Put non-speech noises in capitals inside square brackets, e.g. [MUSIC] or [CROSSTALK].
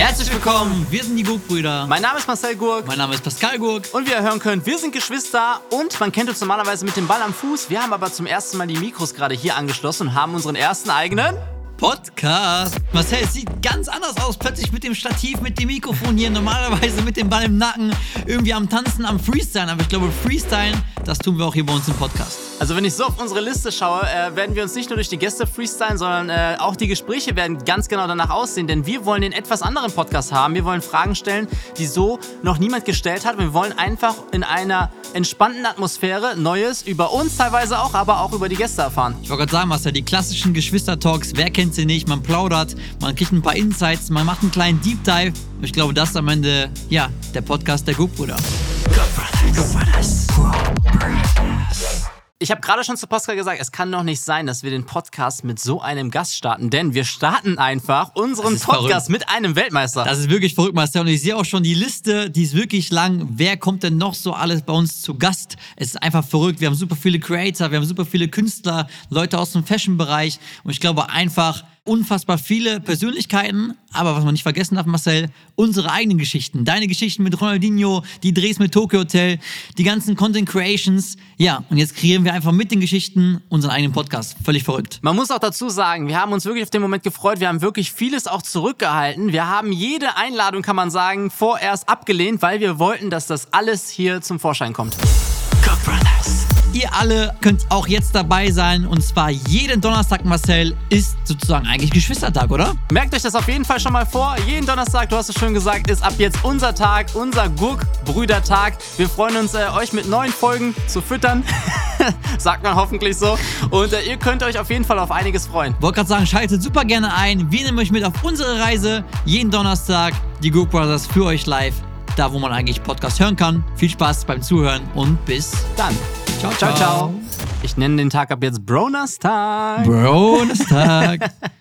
Herzlich willkommen, wir sind die Gurk-Brüder. Mein Name ist Marcel Gurk. Mein Name ist Pascal Gurk. Und wie ihr hören könnt, wir sind Geschwister und man kennt uns normalerweise mit dem Ball am Fuß. Wir haben aber zum ersten Mal die Mikros gerade hier angeschlossen und haben unseren ersten eigenen Podcast. Marcel, es sieht ganz anders aus. Plötzlich mit dem Stativ, mit dem Mikrofon hier. Normalerweise mit dem Ball im Nacken. Irgendwie am Tanzen, am Freestylen. Aber ich glaube, Freestylen, das tun wir auch hier bei uns im Podcast. Also wenn ich so auf unsere Liste schaue, äh, werden wir uns nicht nur durch die Gäste freestylen, sondern äh, auch die Gespräche werden ganz genau danach aussehen. Denn wir wollen den etwas anderen Podcast haben. Wir wollen Fragen stellen, die so noch niemand gestellt hat. Wir wollen einfach in einer entspannten Atmosphäre Neues über uns teilweise auch, aber auch über die Gäste erfahren. Ich wollte gerade sagen, Marcel, die klassischen Geschwister-Talks, wer kennt sie nicht? Man plaudert, man kriegt ein paar Insights, man macht einen kleinen Deep Dive. Ich glaube, das ist am Ende, ja, der Podcast der Guckbrüder. Good Brothers. Ich habe gerade schon zu Pascal gesagt, es kann doch nicht sein, dass wir den Podcast mit so einem Gast starten, denn wir starten einfach unseren Podcast verrückt. mit einem Weltmeister. Das ist wirklich verrückt, Marcel. Und ich sehe auch schon die Liste, die ist wirklich lang. Wer kommt denn noch so alles bei uns zu Gast? Es ist einfach verrückt. Wir haben super viele Creator, wir haben super viele Künstler, Leute aus dem Fashion-Bereich. Und ich glaube einfach, unfassbar viele Persönlichkeiten, aber was man nicht vergessen darf, Marcel, unsere eigenen Geschichten. Deine Geschichten mit Ronaldinho, die Drehs mit Tokyo Hotel, die ganzen Content Creations. Ja, und jetzt kreieren wir einfach mit den Geschichten unseren eigenen Podcast. Völlig verrückt. Man muss auch dazu sagen, wir haben uns wirklich auf den Moment gefreut. Wir haben wirklich vieles auch zurückgehalten. Wir haben jede Einladung, kann man sagen, vorerst abgelehnt, weil wir wollten, dass das alles hier zum Vorschein kommt. Cook Brothers. Ihr alle könnt auch jetzt dabei sein und zwar jeden Donnerstag, Marcel, ist sozusagen eigentlich Geschwistertag, oder? Merkt euch das auf jeden Fall schon mal vor. Jeden Donnerstag, du hast es schon gesagt, ist ab jetzt unser Tag, unser Gurk-Brüdertag. Wir freuen uns, äh, euch mit neuen Folgen zu füttern. [LAUGHS] Sagt man hoffentlich so. Und äh, ihr könnt euch auf jeden Fall auf einiges freuen. Wollte gerade sagen, schaltet super gerne ein. Wir nehmen euch mit auf unsere Reise. Jeden Donnerstag die Gurk Brothers für euch live. Da, wo man eigentlich Podcast hören kann. Viel Spaß beim Zuhören und bis dann. Ciao, ciao, ciao. Ich nenne den Tag ab jetzt Broners Tag. Broners Tag. [LAUGHS]